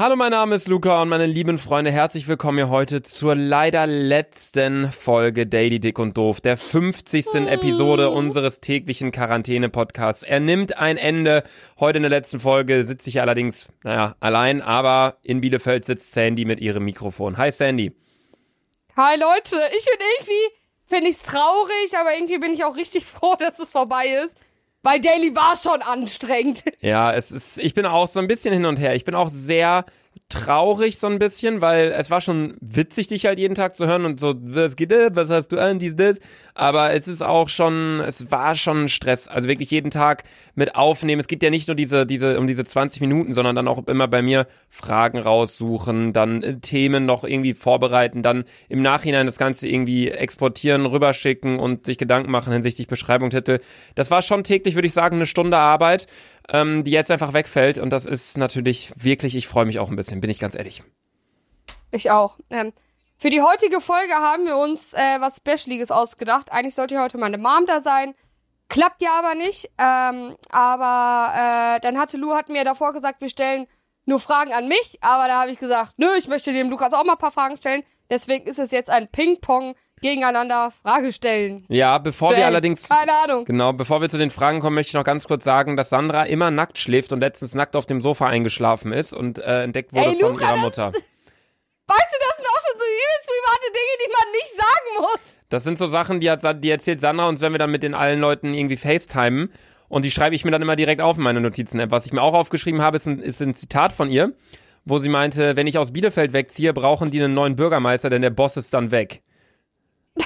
Hallo, mein Name ist Luca und meine lieben Freunde, herzlich willkommen hier heute zur leider letzten Folge Daily Dick und Doof, der 50. Oh. Episode unseres täglichen Quarantäne-Podcasts. Er nimmt ein Ende. Heute in der letzten Folge sitze ich allerdings, naja, allein, aber in Bielefeld sitzt Sandy mit ihrem Mikrofon. Hi Sandy. Hi Leute, ich bin irgendwie, finde ich es traurig, aber irgendwie bin ich auch richtig froh, dass es vorbei ist. Weil Daily war schon anstrengend. Ja, es ist, ich bin auch so ein bisschen hin und her. Ich bin auch sehr traurig so ein bisschen, weil es war schon witzig, dich halt jeden Tag zu hören und so, was geht, was hast du an, dies, das. Aber es ist auch schon, es war schon Stress. Also wirklich jeden Tag mit aufnehmen. Es gibt ja nicht nur diese, diese, um diese 20 Minuten, sondern dann auch immer bei mir Fragen raussuchen, dann äh, Themen noch irgendwie vorbereiten, dann im Nachhinein das Ganze irgendwie exportieren, rüberschicken und sich Gedanken machen hinsichtlich Beschreibung, Titel. Das war schon täglich, würde ich sagen, eine Stunde Arbeit ähm, die jetzt einfach wegfällt. Und das ist natürlich wirklich, ich freue mich auch ein bisschen, bin ich ganz ehrlich. Ich auch. Ähm, für die heutige Folge haben wir uns äh, was Specialiges ausgedacht. Eigentlich sollte heute meine Mom da sein. Klappt ja aber nicht. Ähm, aber äh, dann hatte Lu hat mir davor gesagt, wir stellen nur Fragen an mich. Aber da habe ich gesagt, nö, ich möchte dem Lukas auch mal ein paar Fragen stellen. Deswegen ist es jetzt ein Ping-Pong gegeneinander Frage stellen. Ja, bevor Stellen. wir allerdings. Keine Ahnung. Genau, bevor wir zu den Fragen kommen, möchte ich noch ganz kurz sagen, dass Sandra immer nackt schläft und letztens nackt auf dem Sofa eingeschlafen ist und äh, entdeckt wurde Ey, von Luca, ihrer das- Mutter. Weißt du, das sind auch schon so übelst private Dinge, die man nicht sagen muss. Das sind so Sachen, die, hat, die erzählt Sandra uns, wenn wir dann mit den allen Leuten irgendwie FaceTimen. Und die schreibe ich mir dann immer direkt auf in meine Notizen-App. Was ich mir auch aufgeschrieben habe, ist ein, ist ein Zitat von ihr, wo sie meinte, wenn ich aus Bielefeld wegziehe, brauchen die einen neuen Bürgermeister, denn der Boss ist dann weg.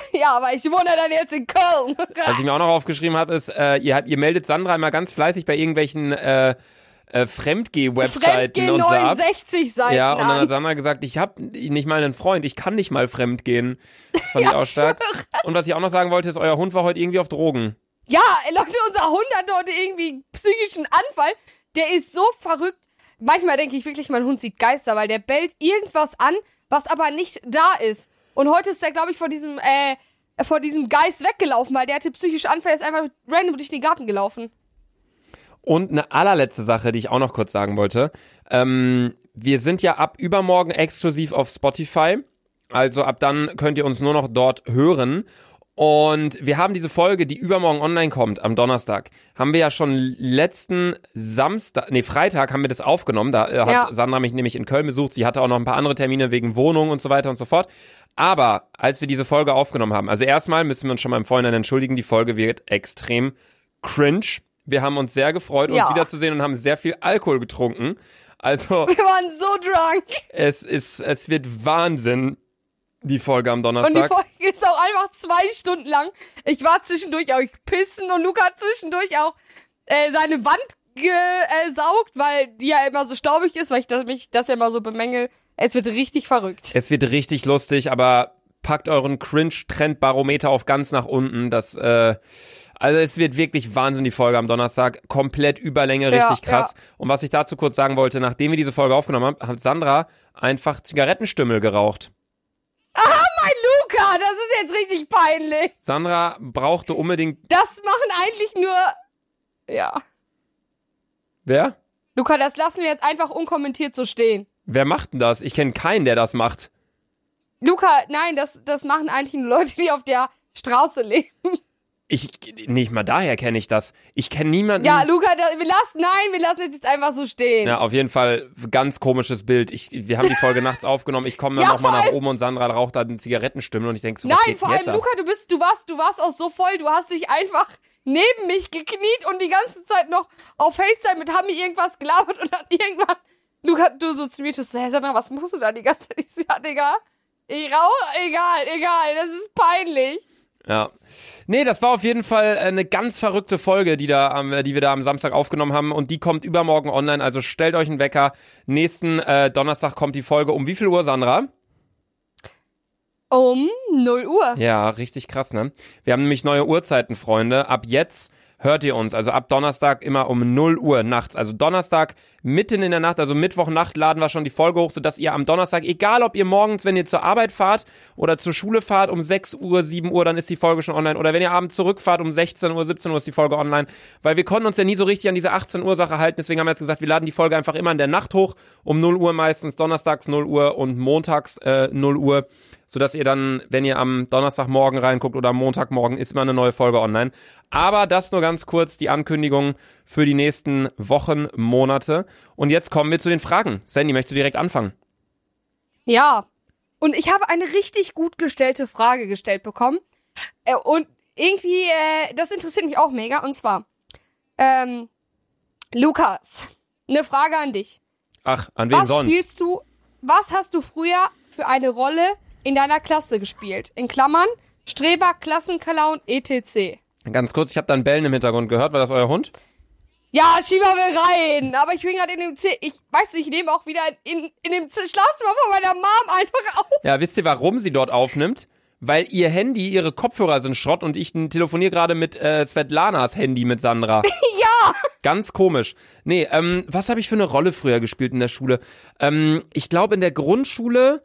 Ja, aber ich wohne dann jetzt in Köln. Was ich mir auch noch aufgeschrieben habe, ist, äh, ihr, habt- ihr meldet Sandra immer ganz fleißig bei irgendwelchen äh, äh, Fremdgeh-Webseiten und so ab. 69 Seiten Ja, und dann hat an. Sandra gesagt, ich habe nicht mal einen Freund, ich kann nicht mal fremd gehen. Das fand ich Ja, auch stark. schwöre. Und was ich auch noch sagen wollte, ist, euer Hund war heute irgendwie auf Drogen. Ja, Leute, unser Hund hat heute irgendwie psychischen Anfall. Der ist so verrückt. Manchmal denke ich wirklich, mein Hund sieht Geister, weil der bellt irgendwas an, was aber nicht da ist. Und heute ist der, glaube ich, vor diesem, äh, vor diesem Geist weggelaufen, weil der hatte psychische Anfälle, ist einfach random durch den Garten gelaufen. Und eine allerletzte Sache, die ich auch noch kurz sagen wollte. Ähm, wir sind ja ab übermorgen exklusiv auf Spotify. Also ab dann könnt ihr uns nur noch dort hören. Und wir haben diese Folge, die übermorgen online kommt, am Donnerstag, haben wir ja schon letzten Samstag, nee, Freitag haben wir das aufgenommen. Da äh, hat Ja. Sandra mich nämlich in Köln besucht. Sie hatte auch noch ein paar andere Termine wegen Wohnung und so weiter und so fort. Aber als wir diese Folge aufgenommen haben, also erstmal müssen wir uns schon mal im Vorhinein entschuldigen, die Folge wird extrem cringe. Wir haben uns sehr gefreut, uns Ja. wiederzusehen und haben sehr viel Alkohol getrunken. Also Wir waren so drunk. es ist, es wird Wahnsinn, die Folge am Und die Donnerstag. Folge ist auch einfach zwei Stunden lang. Ich war zwischendurch auch pissen und Luca hat zwischendurch auch äh, seine Wand gesaugt, weil die ja immer so staubig ist, weil ich das, mich das ja immer so bemängel. Es wird richtig verrückt. Es wird richtig lustig, aber packt euren Cringe-Trend-Barometer auf ganz nach unten. Das, äh, also es wird wirklich Wahnsinn, die Folge am Donnerstag. Komplett Überlänge, Ja, richtig krass. Und was ich dazu kurz sagen wollte, nachdem wir diese Folge aufgenommen haben, hat Sandra einfach Zigarettenstümmel geraucht. Mein Luca, das ist jetzt richtig peinlich. Sandra brauchte unbedingt. Das machen eigentlich nur. Ja. Wer? Luca, das lassen wir jetzt einfach unkommentiert so stehen. Wer macht denn das? Ich kenne keinen, der das macht. Luca, nein, das, das machen eigentlich nur Leute, die auf der Straße leben. Ich, nicht mal daher kenne ich das. Ich kenne niemanden. Ja, Luca, da, wir lassen, nein, wir lassen es jetzt einfach so stehen. Ja, auf jeden Fall ganz komisches Bild. Ich, wir haben die Folge nachts aufgenommen. Ich komme dann Ja, noch mal vor nach oben und Sandra raucht da eine Zigarettenstimme und ich denke so, was Nein, vor allem? Luca, du bist, du warst, du warst auch so voll, du hast dich einfach neben mich gekniet und die ganze Zeit noch auf FaceTime mit Hami irgendwas gelabert und dann irgendwann, Luca, du so zu mir, du so, hey Sandra, was machst du da die ganze Zeit? Ich so, ja, Digga, ich rauche, egal, egal, das ist peinlich. Ja. Nee, das war auf jeden Fall eine ganz verrückte Folge, die, da, am- die wir da am Samstag aufgenommen haben. Und die kommt übermorgen online. Also stellt euch einen Wecker. Nächsten äh, Donnerstag kommt die Folge. Um wie viel Uhr, Sandra? Um 0 Uhr. Ja, richtig krass, ne? Wir haben nämlich neue Uhrzeiten, Freunde. Ab jetzt hört ihr uns. Also ab Donnerstag immer um 0 Uhr nachts. Also Donnerstag mitten in der Nacht, also Mittwochnacht laden wir schon die Folge hoch, sodass ihr am Donnerstag, egal ob ihr morgens, wenn ihr zur Arbeit fahrt oder zur Schule fahrt, um 6 Uhr, 7 Uhr, dann ist die Folge schon online. Oder wenn ihr abends zurückfahrt, um 16 Uhr, 17 Uhr ist die Folge online. Weil wir konnten uns ja nie so richtig an diese 18 Uhr Sache halten. Deswegen haben wir jetzt gesagt, wir laden die Folge einfach immer in der Nacht hoch. Um 0 Uhr meistens, donnerstags 0 Uhr und montags äh, 0 Uhr sodass ihr dann, wenn ihr am Donnerstagmorgen reinguckt oder am Montagmorgen, ist immer eine neue Folge online. Aber das nur ganz kurz die Ankündigung für die nächsten Wochen, Monate. Und jetzt kommen wir zu den Fragen. Sandy, möchtest du direkt anfangen? Ja. Und ich habe eine richtig gut gestellte Frage gestellt bekommen. Äh, und irgendwie, äh, das interessiert mich auch mega. Und zwar, ähm, Lukas, eine Frage an dich. Ach, an wen was sonst? spielst du, was hast du früher für eine Rolle in deiner Klasse gespielt? In Klammern, Streber, Klassenclown, etc. Ganz kurz, ich habe da ein Bellen im Hintergrund gehört. War das euer Hund? Ja, Shiba will rein. Aber ich bin gerade in dem Z ich weiß nicht, ich nehme auch wieder in, in dem Z Schlafzimmer von meiner Mom einfach auf. Ja, wisst ihr, warum sie dort aufnimmt? Weil ihr Handy, ihre Kopfhörer sind Schrott und ich telefoniere gerade mit äh, Svetlanas Handy mit Sandra. ja. Ganz komisch. Nee, ähm, was habe ich für eine Rolle früher gespielt in der Schule? Ähm, ich glaube in der Grundschule,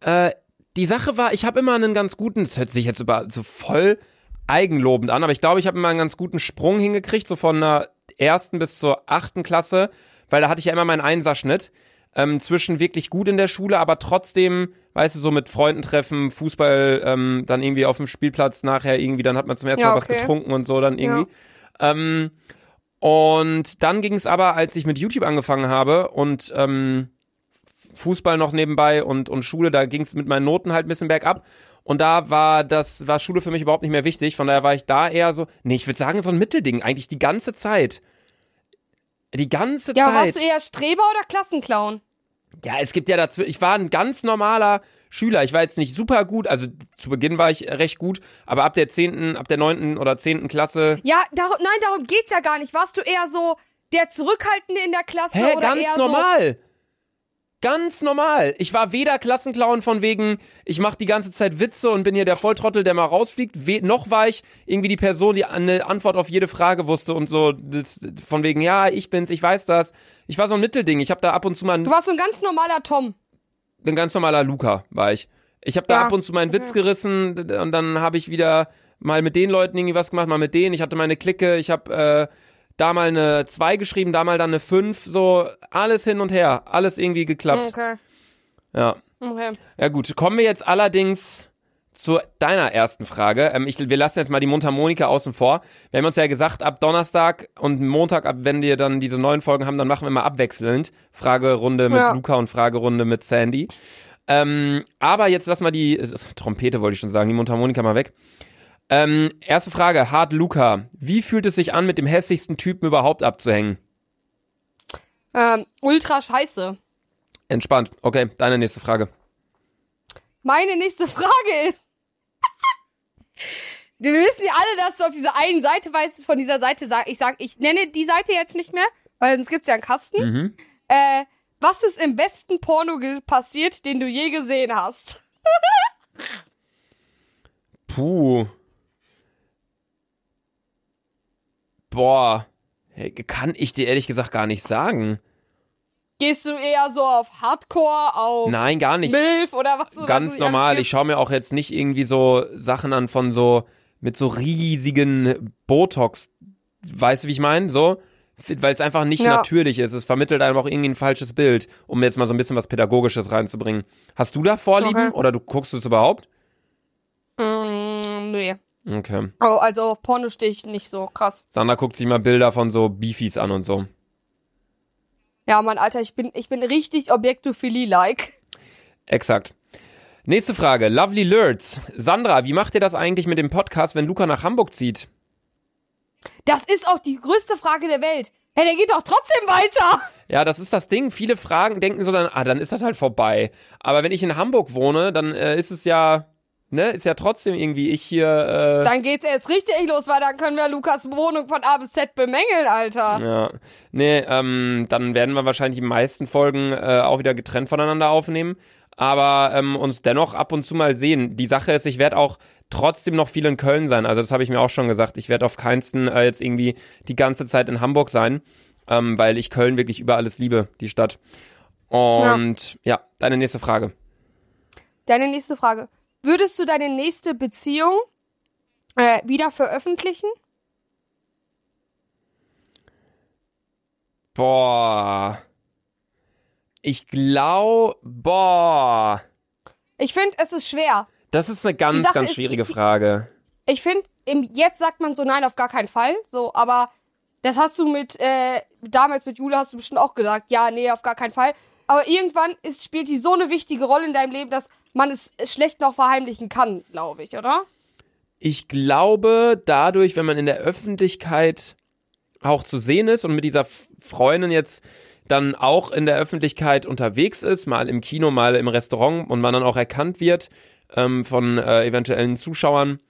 äh, die Sache war, ich habe immer einen ganz guten, das hört sich jetzt über so voll eigenlobend an, aber ich glaube, ich habe immer einen ganz guten Sprung hingekriegt, so von der ersten bis zur achten Klasse, weil da hatte ich ja immer meinen Einserschnitt. Ähm, zwischen wirklich gut in der Schule, aber trotzdem, weißt du, so mit Freunden treffen, Fußball, ähm, dann irgendwie auf dem Spielplatz nachher irgendwie, dann hat man zum ersten Ja, Mal was okay. getrunken und so dann irgendwie. Ähm, und dann ging es aber, als ich mit YouTube angefangen habe und ähm, Fußball noch nebenbei und, und Schule, da ging es mit meinen Noten halt ein bisschen bergab. Und da war das, war Schule für mich überhaupt nicht mehr wichtig. Von daher war ich da eher so, nee, ich würde sagen, so ein Mittelding, eigentlich die ganze Zeit. Die ganze Ja, Zeit. warst du eher Streber oder Klassenclown? Ja, es gibt ja dazu, ich war ein ganz normaler Schüler. Ich war jetzt nicht super gut, also zu Beginn war ich recht gut, aber ab der zehnten, ab der neunten oder zehnten Klasse. Ja, darum, nein, darum geht's ja gar nicht. Warst du eher so der Zurückhaltende in der Klasse Hä, oder ganz eher normal. Ganz normal. Ich war weder Klassenclown von wegen, ich mache die ganze Zeit Witze und bin hier der Volltrottel, der mal rausfliegt, we noch war ich irgendwie die Person, die eine Antwort auf jede Frage wusste und so das, von wegen, ja, ich bin's, ich weiß das. Ich war so ein Mittelding. Ich habe da ab und zu mal? Du warst so ein ganz normaler Tom. ein ganz normaler Luca war ich. Ich habe da Ja. ab und zu meinen Witz gerissen und dann habe ich wieder mal mit den Leuten irgendwie was gemacht, mal mit denen. Ich hatte meine Clique, ich habe äh, da mal eine 2 geschrieben, da mal dann eine 5, so alles hin und her, alles irgendwie geklappt. Okay. Ja. okay. Ja gut, kommen wir jetzt allerdings zu deiner ersten Frage. Ähm, ich, wir lassen jetzt mal die Mundharmonika außen vor. Wir haben uns ja gesagt, ab Donnerstag und Montag, ab wenn wir dann diese neuen Folgen haben, dann machen wir mal abwechselnd Fragerunde mit Ja. Luca und Fragerunde mit Sandy. Ähm, aber jetzt lassen wir die äh, Trompete, wollte ich schon sagen, die Mundharmonika mal weg. Ähm, erste Frage, Hart Luca. Wie fühlt es sich an, mit dem hässlichsten Typen überhaupt abzuhängen? Ähm, ultra scheiße. Entspannt. Okay, deine nächste Frage. Meine nächste Frage ist. Wir wissen ja alle, dass du auf dieser einen Seite weißt, von dieser Seite sag, ich sag, ich nenne die Seite jetzt nicht mehr, weil sonst gibt's ja einen Kasten. Mhm. Äh, was ist im besten Porno passiert, den du je gesehen hast? Puh. Boah. Kann ich dir ehrlich gesagt gar nicht sagen. Gehst du eher so auf Hardcore, auf Nein, gar nicht. Milf oder was? was Ganz es normal. alles Ich schaue mir auch jetzt nicht irgendwie so Sachen an von so mit so riesigen Botox. Weißt du, wie ich meine? So, weil es einfach nicht Ja. natürlich ist. Es vermittelt einem auch irgendwie ein falsches Bild, um jetzt mal so ein bisschen was Pädagogisches reinzubringen. Hast du da Vorlieben Okay. oder du guckst es überhaupt? Mm, nee. Okay. Oh, also Porno stehe ich nicht so krass. Sandra guckt sich mal Bilder von so Beefies an und so. Ja, Mann, Alter, ich bin, ich bin richtig Objektophilie-like. Exakt. Nächste Frage. Lovely Lurds. Sandra, wie macht ihr das eigentlich mit dem Podcast, wenn Luca nach Hamburg zieht? Das ist auch die größte Frage der Welt. Hey, der geht doch trotzdem weiter. Ja, das ist das Ding. Viele Fragen denken so dann, ah, dann ist das halt vorbei. Aber wenn ich in Hamburg wohne, dann äh, ist es ja, ne, ist ja trotzdem irgendwie ich hier, äh, Dann geht's erst richtig los, weil dann können wir Lukas Wohnung von A bis Z bemängeln, Alter. ja. Nee, ähm, dann werden wir wahrscheinlich die meisten Folgen äh, auch wieder getrennt voneinander aufnehmen. aber ähm, uns dennoch ab und zu mal sehen. Die Sache ist, ich werde auch trotzdem noch viel in Köln sein. Also das habe ich mir auch schon gesagt. Ich werde auf keinsten äh, jetzt irgendwie die ganze Zeit in Hamburg sein, ähm, weil ich Köln wirklich über alles liebe, die Stadt. Und ja. ja, deine nächste Frage. Deine nächste Frage. Würdest du deine nächste Beziehung äh, wieder veröffentlichen? Boah. Ich glaube, boah. Ich finde, es ist schwer. Das ist eine ganz, ganz schwierige ist, Frage. Ich finde, jetzt sagt man so nein, auf gar keinen Fall. So, aber das hast du mit, äh, damals mit Jule hast du bestimmt auch gesagt, ja, nee, auf gar keinen Fall. Aber irgendwann ist, spielt die so eine wichtige Rolle in deinem Leben, dass man es schlecht noch verheimlichen kann, glaube ich, oder? Ich glaube, dadurch, wenn man in der Öffentlichkeit auch zu sehen ist und mit dieser Freundin jetzt dann auch in der Öffentlichkeit unterwegs ist, mal im Kino, mal im Restaurant und man dann auch erkannt wird ähm, von äh, eventuellen Zuschauern,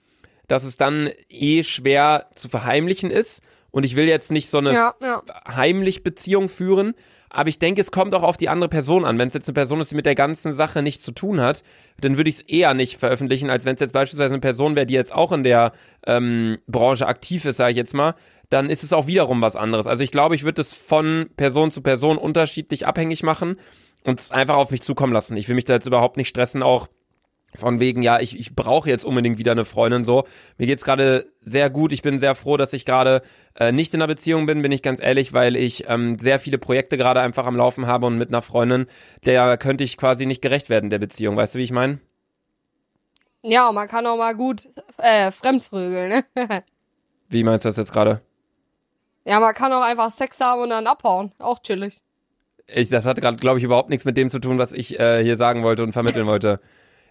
dass es dann eh schwer zu verheimlichen ist. Und ich will jetzt nicht so eine ja, ja. heimlich Beziehung führen, aber ich denke, es kommt auch auf die andere Person an. Wenn es jetzt eine Person ist, die mit der ganzen Sache nichts zu tun hat, dann würde ich es eher nicht veröffentlichen, als wenn es jetzt beispielsweise eine Person wäre, die jetzt auch in der ähm, Branche aktiv ist, sage ich jetzt mal, dann ist es auch wiederum was anderes. Also ich glaube, ich würde es von Person zu Person unterschiedlich abhängig machen und es einfach auf mich zukommen lassen. Ich will mich da jetzt überhaupt nicht stressen, auch von wegen, ja, ich, ich brauche jetzt unbedingt wieder eine Freundin so. Mir geht's gerade sehr gut. Ich bin sehr froh, dass ich gerade äh, nicht in einer Beziehung bin, bin ich ganz ehrlich, weil ich ähm, sehr viele Projekte gerade einfach am Laufen habe und mit einer Freundin, der könnte ich quasi nicht gerecht werden der Beziehung. Weißt du, wie ich meine? Ja, man kann auch mal gut äh, fremdvögeln, ne? wie meinst du das jetzt gerade? Ja, man kann auch einfach Sex haben und dann abhauen. Auch chillig. Ich, das hat gerade, glaube ich, überhaupt nichts mit dem zu tun, was ich äh, hier sagen wollte und vermitteln wollte.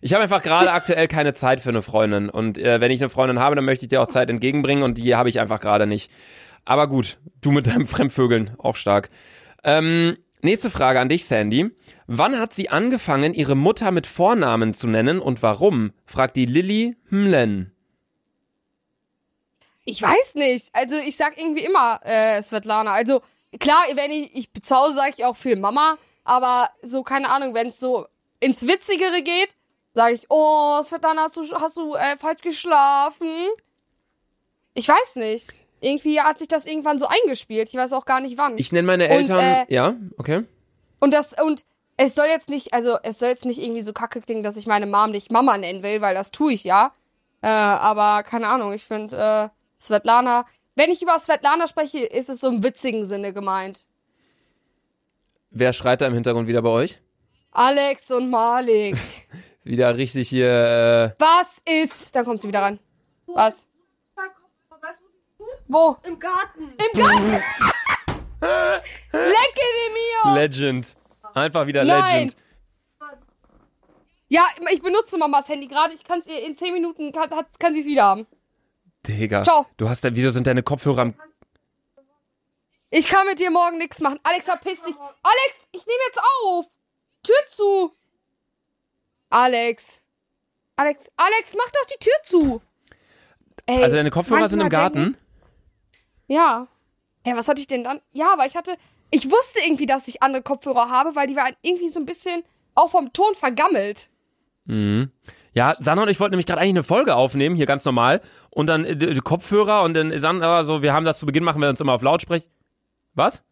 Ich habe einfach gerade aktuell keine Zeit für eine Freundin. Und äh, wenn ich eine Freundin habe, dann möchte ich dir auch Zeit entgegenbringen und die habe ich einfach gerade nicht. Aber gut, du mit deinem Fremdvögeln, auch stark. Ähm, nächste Frage an dich, Sandy. Wann hat sie angefangen, ihre Mutter mit Vornamen zu nennen und warum? fragt die Lilly Hmlen. Ich weiß nicht. Also ich sag irgendwie immer äh, Svetlana. Also klar, wenn ich, ich zu Hause sage ich auch viel Mama, aber so, keine Ahnung, wenn es so ins Witzigere geht, sage ich, oh, Svetlana, hast du, hast du äh, falsch geschlafen? Ich weiß nicht. Irgendwie hat sich das irgendwann so eingespielt. Ich weiß auch gar nicht wann. Ich nenne meine Eltern. Und, äh, ja, okay. Und das, und es soll jetzt nicht, also es soll jetzt nicht irgendwie so kacke klingen, dass ich meine Mom nicht Mama nennen will, weil das tue ich ja. Äh, aber keine Ahnung, ich finde, äh, Svetlana. Wenn ich über Svetlana spreche, ist es so im witzigen Sinne gemeint. Wer schreit da im Hintergrund wieder bei euch? Alex und Malik. wieder richtig hier. Äh Was ist? Dann kommt sie wieder ran. Was? Wo? Im Garten. Im Garten? Lecke de mio! Legend. Einfach wieder Nein. Legend. Ja, ich benutze Mamas Handy gerade. Ich kann es ihr in 10 Minuten, kann, kann sie es wieder haben. Digga. Ciao. Du hast da, wieso sind deine Kopfhörer am. Ich kann mit dir morgen nichts machen. Alex, verpiss dich. Alex, ich nehme jetzt auf. Tür zu. Alex. Alex, Alex, mach doch die Tür zu. Ey, also deine Kopfhörer sind im Garten? Denken, ja. Ja, was hatte ich denn dann? Ja, aber ich hatte. Ich wusste irgendwie, dass ich andere Kopfhörer habe, weil die waren irgendwie so ein bisschen auch vom Ton vergammelt. Mhm. Ja, Sandra und ich wollten nämlich gerade eigentlich eine Folge aufnehmen, hier ganz normal. Und dann äh, Kopfhörer und dann Sandra so, wir haben das zu Beginn, machen wir uns immer auf Lautsprech. Was?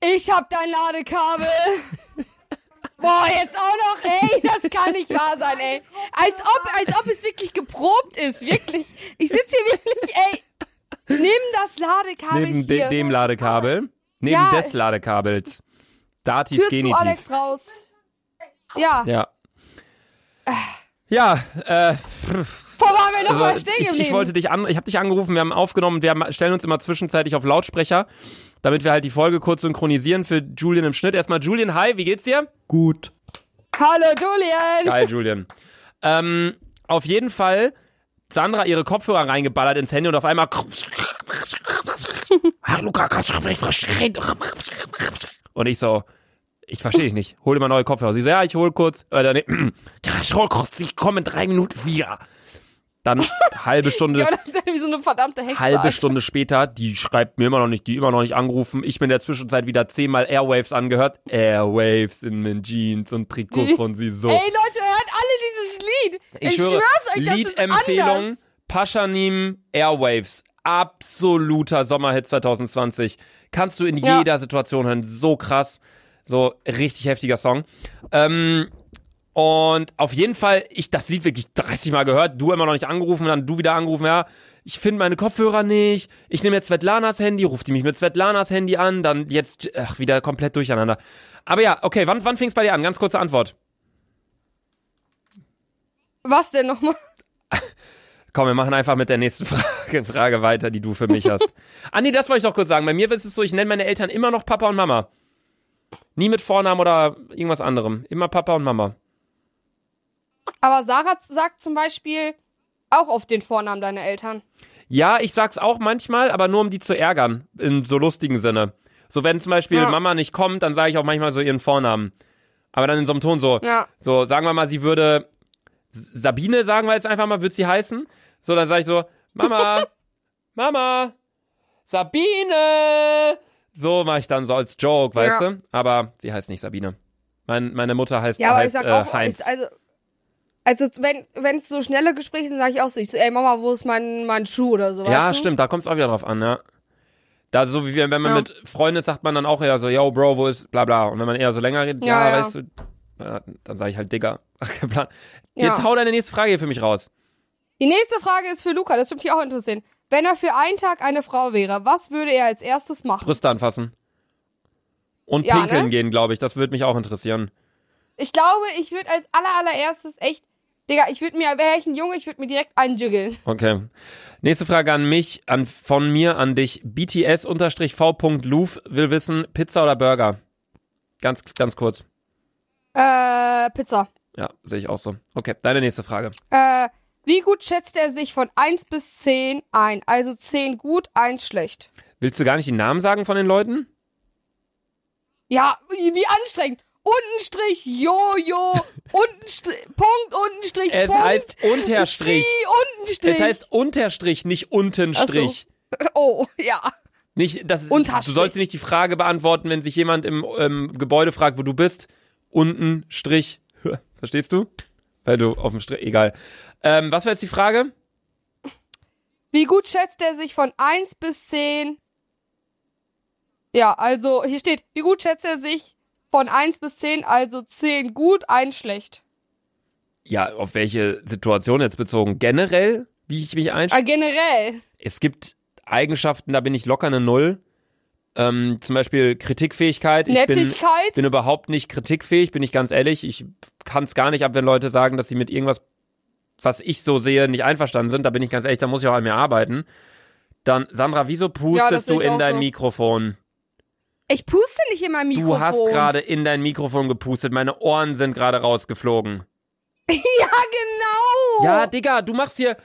Ich hab dein Ladekabel. Boah, jetzt auch noch, ey, das kann nicht wahr sein, ey. Als ob, als ob es wirklich geprobt ist, wirklich. Ich sitze hier wirklich, ey. Nimm das Ladekabel Neben hier. De dem Ladekabel. Neben ja. des Ladekabels. Dativ, Tür Genitiv. Zu Alex raus. Ja. Ja. Ja, äh. Wo waren wir nochmal also, stehen geblieben? Ich, ich wollte dich an, ich habe dich angerufen, wir haben aufgenommen, wir haben, stellen uns immer zwischenzeitlich auf Lautsprecher, damit wir halt die Folge kurz synchronisieren für Julian im Schnitt. Erstmal Julian, hi, wie geht's dir? Gut. Hallo Julian. Geil, Julian. Ähm, auf jeden Fall Sandra ihre Kopfhörer reingeballert ins Handy und auf einmal Luca, kannst du vielleicht verstehen? Und ich so, ich verstehe dich nicht. Hol dir mal neue Kopfhörer. Sie so, ja, ich hol kurz. Äh, nee, ja, ich hol kurz. Ich komme in drei Minuten wieder. Dann halbe Stunde, Ja, das ist ja wie so eine verdammte Hexe. halbe Alter. Stunde später, die schreibt mir immer noch nicht, die immer noch nicht angerufen. Ich bin in der Zwischenzeit wieder zehnmal Airwaves angehört. Airwaves in den Jeans und Trikot Die- von sie so. Ey, Leute, hört alle dieses Lied. Ich, Ich, schwöre, schwör's euch, das Liedempfehlung, anders. Paschanim Airwaves. Absoluter Sommerhit 2020. Kannst du in Ja. jeder Situation hören. So krass. So richtig heftiger Song. Ähm, und auf jeden Fall, ich das Lied wirklich 30 Mal gehört, du immer noch nicht angerufen, dann du wieder angerufen, ja, ich finde meine Kopfhörer nicht, ich nehme jetzt Svetlanas Handy, ruft die mich mit Svetlanas Handy an, dann jetzt, ach, wieder komplett durcheinander. Aber ja, okay, wann, wann fing es bei dir an? Ganz kurze Antwort. Was denn nochmal? Komm, wir machen einfach mit der nächsten Frage, Frage weiter, die du für mich hast. ah nee, das wollte ich doch kurz sagen. Bei mir ist es so, ich nenne meine Eltern immer noch Papa und Mama. Nie mit Vornamen oder irgendwas anderem. Immer Papa und Mama. Aber Sarah sagt zum Beispiel auch auf den Vornamen deiner Eltern. Ja, ich sag's auch manchmal, aber nur um die zu ärgern. In so lustigen Sinne. So, wenn zum Beispiel Ja. Mama nicht kommt, dann sage ich auch manchmal so ihren Vornamen. Aber dann in so einem Ton so. Ja. So, sagen wir mal, sie würde Sabine, sagen wir jetzt einfach mal, wird sie heißen. So, dann sage ich so, Mama, Mama, Sabine. So mache ich dann so als Joke, weißt Ja. du? Aber sie heißt nicht Sabine. Mein, meine Mutter heißt, Ja, aber heißt ich sag äh, auch, Heinz. ich, also, also wenn wenn es so schnelle Gespräche sind, sage ich auch so, ich so, ey Mama, wo ist mein, mein Schuh oder so, ja, weißt du? stimmt, da kommt es auch wieder drauf an, ja. Da so wie wenn man Ja. mit Freunden ist, sagt man dann auch eher so, yo, Bro, wo ist bla bla. Und wenn man eher so länger redet, ja, Ja, ja. weißt du, ja, dann sage ich halt Digger. Ach, kein Plan. Jetzt hau deine nächste Frage hier für mich raus. Die nächste Frage ist für Luca, das würde mich auch interessieren. Wenn er für einen Tag eine Frau wäre, was würde er als erstes machen? Brüste anfassen. Und pinkeln ne? gehen, glaube ich. Das würde mich auch interessieren. Ich glaube, ich würde als aller allererstes echt, Digga, ich würde mir, wäre ich ein Junge, ich würde mir direkt einjüggeln. Okay. Nächste Frage an mich, an, von mir an dich. BTS-V.Luf will wissen, Pizza oder Burger? Ganz, ganz kurz. Äh, Pizza. Ja, sehe ich auch so. Okay, deine nächste Frage. Äh, wie gut schätzt er sich von 1 bis 10 ein? Also 10 gut, 1 schlecht. Willst du gar nicht die Namen sagen von den Leuten? Ja, wie anstrengend. Untenstrich, Jojo, Untenstrich, Punkt, Untenstrich, Es Punkt. heißt Unterstrich. Sie, Untenstrich. Es heißt Unterstrich, nicht Untenstrich. oh, ja. Nicht, das, du Unterstrich. sollst dir nicht die Frage beantworten, wenn sich jemand im ähm, Gebäude fragt, wo du bist. Unten, Strich. Verstehst du? Weil du auf dem Strich. Egal. Ähm, was war jetzt die Frage? Wie gut schätzt er sich von 1 bis 10? Ja, also hier steht, wie gut schätzt er sich von 1 bis 10? Also 10 gut, 1 schlecht. Ja, auf welche Situation jetzt bezogen? Generell, wie ich mich einschätze? Ah, generell. Es gibt Eigenschaften, da bin ich locker eine Null. Ähm, zum Beispiel Kritikfähigkeit. Ich bin, Nettigkeit. bin überhaupt nicht kritikfähig, bin ich ganz ehrlich. Ich kann es gar nicht ab, wenn Leute sagen, dass sie mit irgendwas, was ich so sehe, nicht einverstanden sind. Da bin ich ganz ehrlich, da muss ich auch an mir arbeiten. Dann, Sandra, wieso Ja, pustest sehe du in dein so. Mikrofon? Ich puste nicht in mein Mikrofon. Du hast gerade in dein Mikrofon gepustet. Meine Ohren sind gerade rausgeflogen. Ja, genau. Ja, Digga, du machst hier.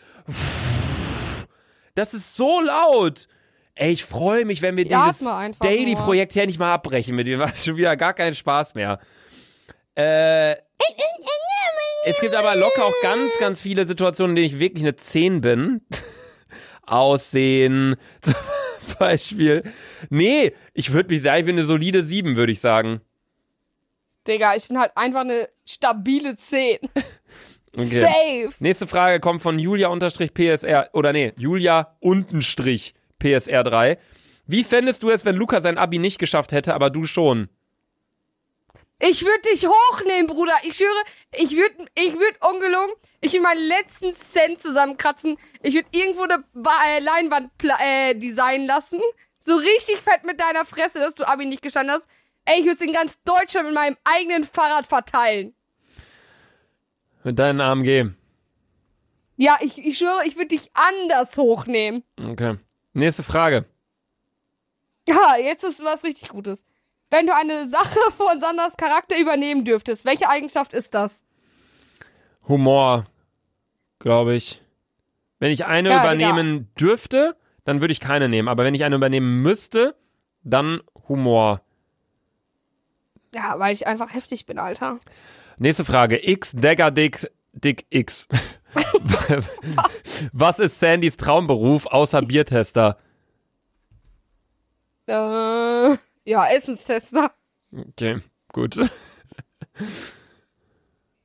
Das ist so laut. Ey, ich freue mich, wenn wir Ja, dieses Daily-Projekt hier nicht mal abbrechen. Mit dir macht schon wieder gar keinen Spaß mehr. Äh, es gibt aber locker auch ganz, ganz viele Situationen, in denen ich wirklich eine 10 bin. Aussehen, Beispiel. Nee, ich würde mich sagen, ich bin eine solide 7, würde ich sagen. Digga, ich bin halt einfach eine stabile 10. Okay. Safe. Nächste Frage kommt von Julia-PSR, oder nee, Julia-PSR3. Wie fändest du es, wenn Luca sein Abi nicht geschafft hätte, aber du schon? Ich würde dich hochnehmen, Bruder. Ich schwöre, ich würde ich würd ungelungen, ich würde meinen letzten Cent zusammenkratzen. Ich würde irgendwo eine Ba- äh, Leinwand äh, designen lassen. So richtig fett mit deiner Fresse, dass du Abi nicht gestanden hast. Ey, ich würde es in ganz Deutschland mit meinem eigenen Fahrrad verteilen. Mit deinen AMG. Ja, ich, ich schwöre, ich würde dich anders hochnehmen. Okay. Nächste Frage. Ja, jetzt ist was richtig Gutes. Wenn du eine Sache von Sanders Charakter übernehmen dürftest, welche Eigenschaft ist das? Humor, glaube ich. Wenn ich eine Ja, übernehmen dürfte, dann würde ich keine nehmen. Aber wenn ich eine übernehmen müsste, dann Humor. Ja, weil ich einfach heftig bin, Alter. Nächste Frage. X, Dagger, Dick, Dick, X. Was ist Sandys Traumberuf außer Biertester? Äh, ja, Essenstester. Okay, gut.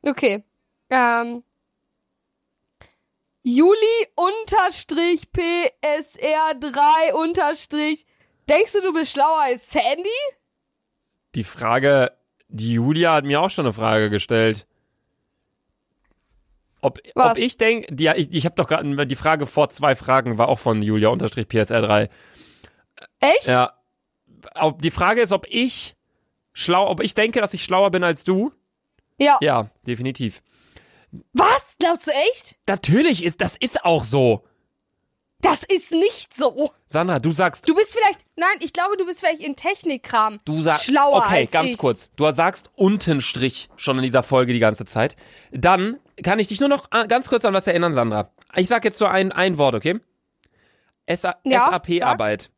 Okay. Ähm. Juli unterstrich PSR 3 unterstrich. Denkst du, du bist schlauer als Sandy? Die Frage, die Julia hat mir auch schon eine Frage gestellt. Ob, Was? ob ich denke, ja, ich, ich habe doch gerade die Frage vor zwei Fragen war auch von Julia unterstrich PSR 3. Echt? Ja. Ob, die Frage ist, ob ich schlau, ob ich denke, dass ich schlauer bin als du. Ja. Ja, definitiv. Was? Glaubst du echt? Natürlich ist, das ist auch so. Das ist nicht so. Sandra, du sagst, Du bist vielleicht, nein, ich glaube, du bist vielleicht in Technikkram du sagst, schlauer okay, als ganz ich. kurz. Du sagst Untenstrich schon in dieser Folge die ganze Zeit. Dann kann ich dich nur noch äh, ganz kurz an was erinnern, Sandra. Ich sag jetzt nur ein, ein Wort, okay? Ja, SAP-Arbeit.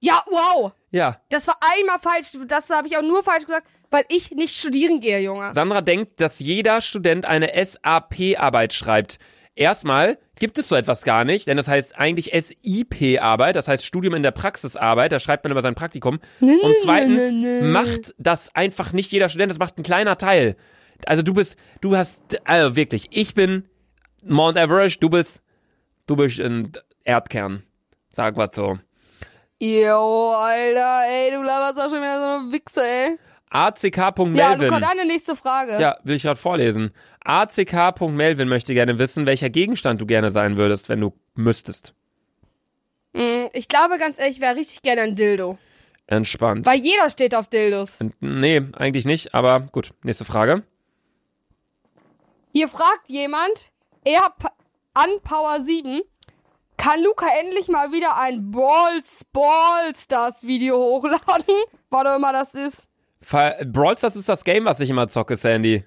Ja, wow. Ja. Das war einmal falsch. Das habe ich auch nur falsch gesagt, weil ich nicht studieren gehe, Junge. Sandra denkt, dass jeder Student eine SAP-Arbeit schreibt. Erstmal gibt es so etwas gar nicht, denn das heißt eigentlich SIP-Arbeit, das heißt Studium in der Praxisarbeit, da schreibt man über sein Praktikum. Und zweitens macht das einfach nicht jeder Student, das macht ein kleiner Teil. Also du bist, du hast, also wirklich, ich bin Mount Everest, du bist, du bist ein Erdkern. Sag was so. Jo, Alter, ey, du laberst auch schon wieder so eine Wichse, ey. Ja, du ack.melvin. kommt deine nächste Frage. Ja, will ich gerade vorlesen. ack.melvin möchte gerne wissen, welcher Gegenstand du gerne sein würdest, wenn du müsstest. Mm, Ich glaube, ganz ehrlich, ich wäre richtig gerne ein Dildo. Entspannt. Weil jeder steht auf Dildos. Nee, eigentlich nicht, aber gut. Nächste Frage. Hier fragt jemand, er an Power 7, kann Luca endlich mal wieder ein Balls Ballstars Video hochladen? Was auch immer das ist. Brawl Stars ist das Game, was ich immer zocke, Sandy.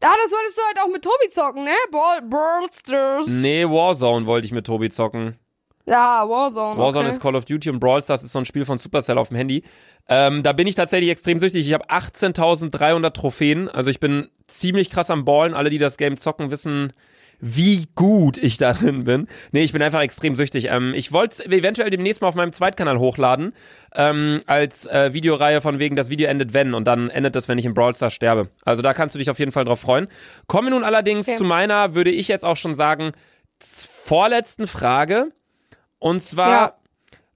Ah, das wolltest du halt auch mit Tobi zocken, ne? Ball Ballstars. Nee, Warzone wollte ich mit Tobi zocken. Ja, Warzone. Warzone okay. ist Call of Duty und Brawl Stars ist so ein Spiel von Supercell auf dem Handy. Ähm, da bin ich tatsächlich extrem süchtig. Ich habe 18.300 Trophäen. Also ich bin ziemlich krass am Ballen. Alle, die das Game zocken, wissen, wie gut ich darin bin. Nee, ich bin einfach extrem süchtig. Ähm, ich wollte es eventuell demnächst mal auf meinem Zweitkanal hochladen. Ähm, als äh, Videoreihe von wegen, das Video endet wenn. Und dann endet das, wenn ich in Brawl Stars sterbe. Also da kannst du dich auf jeden Fall drauf freuen. Kommen wir nun allerdings Okay. zu meiner, würde ich jetzt auch schon sagen, vorletzten Frage. Und zwar, Ja.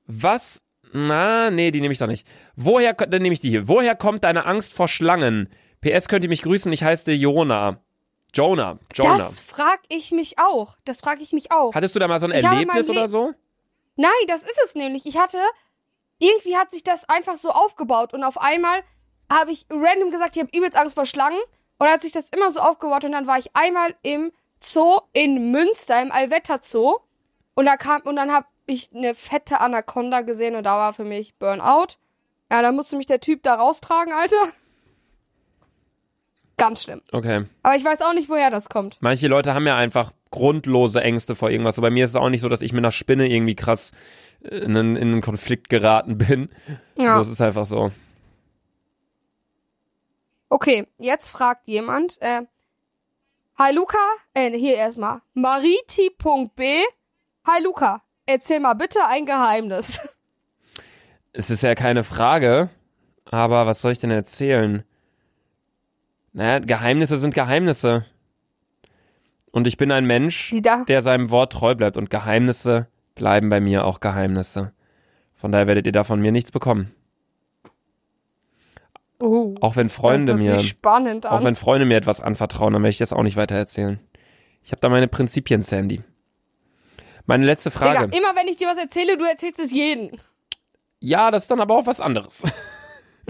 was. Na, nee, die nehme ich doch nicht. Woher, dann nehme ich die hier. Woher kommt deine Angst vor Schlangen? PS könnt ihr mich grüßen, ich heiße Jona. Jonah. Jonah. Das frag ich mich auch. Das frag ich mich auch. Hattest du da mal so ein Ich Erlebnis oder so? Nein, das ist es nämlich. Ich hatte, irgendwie hat sich das einfach so aufgebaut und auf einmal habe ich random gesagt, ich habe übelst Angst vor Schlangen und dann hat sich das immer so aufgebaut und dann war ich einmal im Zoo in Münster, im Allwetter Zoo und da kam, und dann habe ich eine fette Anaconda gesehen und da war für mich Burnout. Ja, da musste mich der Typ da raustragen, Alter. Ganz schlimm. Okay. Aber ich weiß auch nicht, woher das kommt. Manche Leute haben ja einfach grundlose Ängste vor irgendwas. So bei mir ist es auch nicht so, dass ich mit einer Spinne irgendwie krass äh, in einen, in einen Konflikt geraten bin. Ja. So, es ist einfach so. Okay, jetzt fragt jemand, äh, Hi Luca, äh, hier erstmal, mariti.b, Hi Luca, erzähl mal bitte ein Geheimnis. Es ist ja keine Frage, aber was soll ich denn erzählen? Naja, Geheimnisse sind Geheimnisse. Und ich bin ein Mensch, der seinem Wort treu bleibt. Und Geheimnisse bleiben bei mir auch Geheimnisse. Von daher werdet ihr da von mir nichts bekommen. oh, Auch wenn Freunde mir, auch wenn Freunde mir etwas anvertrauen, dann werde ich das auch nicht weiter erzählen. Ich habe da meine Prinzipien, Sandy. Meine letzte Frage. Digga, immer wenn ich dir was erzähle, du erzählst es jeden. Ja, das ist dann aber auch was anderes.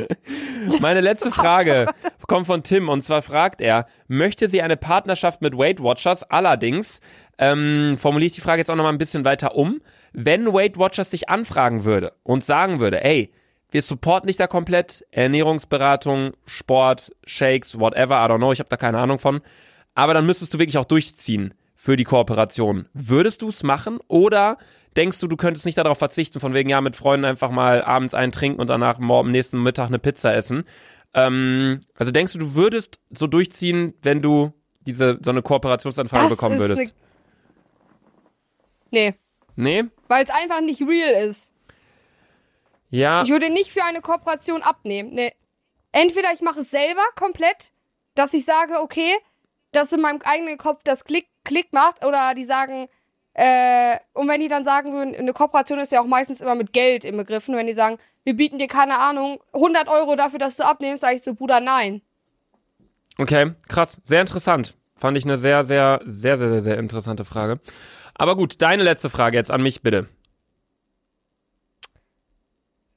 Meine letzte Frage kommt von Tim und zwar fragt er, möchte sie eine Partnerschaft mit Weight Watchers? Allerdings ähm, formuliere ich die Frage jetzt auch nochmal ein bisschen weiter um. Wenn Weight Watchers dich anfragen würde und sagen würde, ey, wir supporten dich da komplett, Ernährungsberatung, Sport, Shakes, whatever, I don't know, ich habe da keine Ahnung von, aber dann müsstest du wirklich auch durchziehen für die Kooperation. Würdest du es machen oder denkst du, du könntest nicht darauf verzichten, von wegen, ja, mit Freunden einfach mal abends einen trinken und danach morgen am nächsten Mittag eine Pizza essen? Ähm, also denkst du, du würdest so durchziehen, wenn du diese so eine Kooperationsanfrage Das bekommen würdest? eine Nee. Nee? Weil es einfach nicht real ist. Ja. Ich würde nicht für eine Kooperation abnehmen. Nee. Entweder ich mache es selber komplett, dass ich sage, okay, dass in meinem eigenen Kopf das Klick, Klick macht, oder die sagen, äh, und wenn die dann sagen würden, eine Kooperation ist ja auch meistens immer mit Geld im Begriffen, wenn die sagen, wir bieten dir keine Ahnung, 100 Euro dafür, dass du abnimmst, sage ich so, Bruder, nein. Okay, krass. Sehr interessant. Fand ich eine sehr, sehr, sehr, sehr, sehr, sehr interessante Frage. Aber gut, deine letzte Frage jetzt an mich, bitte.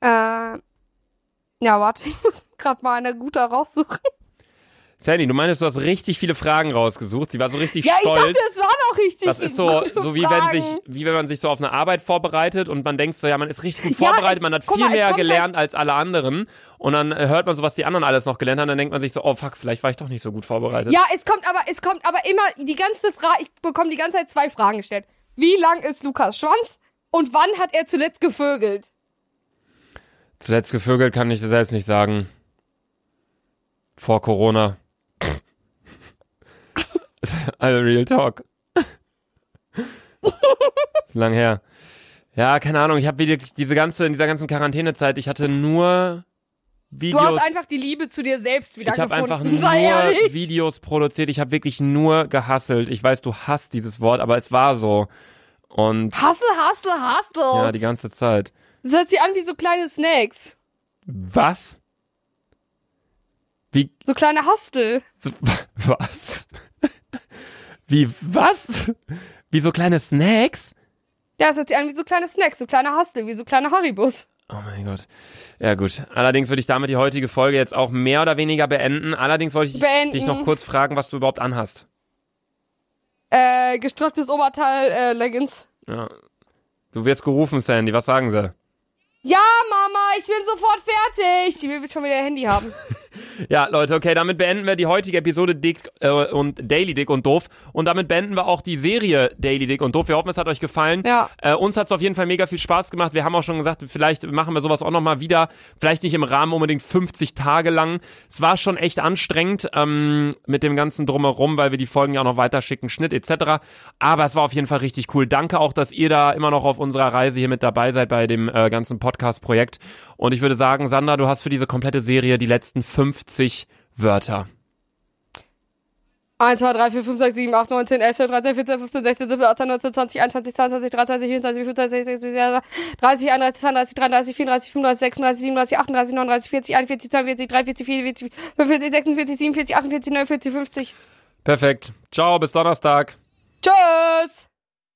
Äh, ja, warte, ich muss gerade mal eine gute raussuchen. Sandy, du meinst, du hast richtig viele Fragen rausgesucht. Sie war so richtig Ja, ich stolz. dachte, es waren auch richtig das ist so, so wie wenn sich, wie wenn man sich so auf eine Arbeit vorbereitet und man denkt so, ja, man ist richtig gut Ja, vorbereitet, es- man hat viel mal, mehr kommt halt- gelernt als alle anderen und dann äh, hört man so, was die anderen alles noch gelernt haben, dann denkt man sich so, oh fuck, vielleicht war ich doch nicht so gut vorbereitet. Ja, es kommt aber, es kommt aber immer die ganze Frage, ich bekomme die ganze Zeit zwei Fragen gestellt. Wie lang ist Lukas Schwanz und wann hat er zuletzt gevögelt? Zuletzt gevögelt kann ich selbst nicht sagen. Vor Corona. Also Real Talk. ist lang her. Ja, keine Ahnung, ich habe wirklich diese ganze, in dieser ganzen Quarantänezeit, ich hatte nur Du Videos. hast einfach die Liebe zu dir selbst wieder ich habe einfach nur. Videos produziert. Ich habe wirklich nur gehasselt. Ich weiß, du hasst dieses Wort, aber es war so. Und Hustle, hustle, hustle. ja, die ganze Zeit. Das hört sich an wie so kleine Snacks. Was? Wie So kleine Hustle. So, was? Wie, was? Wie so kleine Snacks? Ja, das hört sich an wie so kleine Snacks, so kleine Hustle, wie so kleine Haribus. Oh mein Gott. Ja gut. Allerdings würde ich damit die heutige Folge jetzt auch mehr oder weniger beenden. Allerdings wollte ich Beenden. dich noch kurz fragen, was du überhaupt anhast. Äh, gestricktes Oberteil, äh, Leggings. Ja. Du wirst gerufen, Sandy. Was sagen sie? Ja, Mama, ich bin sofort fertig. Die will schon wieder ihr Handy haben. Ja, Leute, okay, damit beenden wir die heutige Episode Dick äh, und Daily Dick und Doof. Und damit beenden wir auch die Serie Daily Dick und Doof. Wir hoffen, es hat euch gefallen. Ja. Äh, uns hat es auf jeden Fall mega viel Spaß gemacht. Wir haben auch schon gesagt, vielleicht machen wir sowas auch nochmal wieder. Vielleicht nicht im Rahmen unbedingt 50 Tage lang. Es war schon echt anstrengend ähm, mit dem ganzen Drumherum, weil wir die Folgen ja auch noch weiterschicken, Schnitt etc. Aber es war auf jeden Fall richtig cool. Danke auch, dass ihr da immer noch auf unserer Reise hier mit dabei seid bei dem äh, ganzen Podcast-Projekt. Und ich würde sagen, Sandra, du hast für diese komplette Serie die letzten 50 Wörter. 1, 2, 3, 4, 5, 6, 7, 8, 9, 10, 11, 12, 13, 14, 15, 16, 17, 18, 19, 20, 21, 22, 23, 24, 25, 26, 27, 30, 31, 32, 33, 34, 35, 36, 37, 38, 39, 40, 41, 42, 43, 44, 45, 46, 47, 48, 49, 50. Perfekt. Ciao, bis Donnerstag. Tschüss!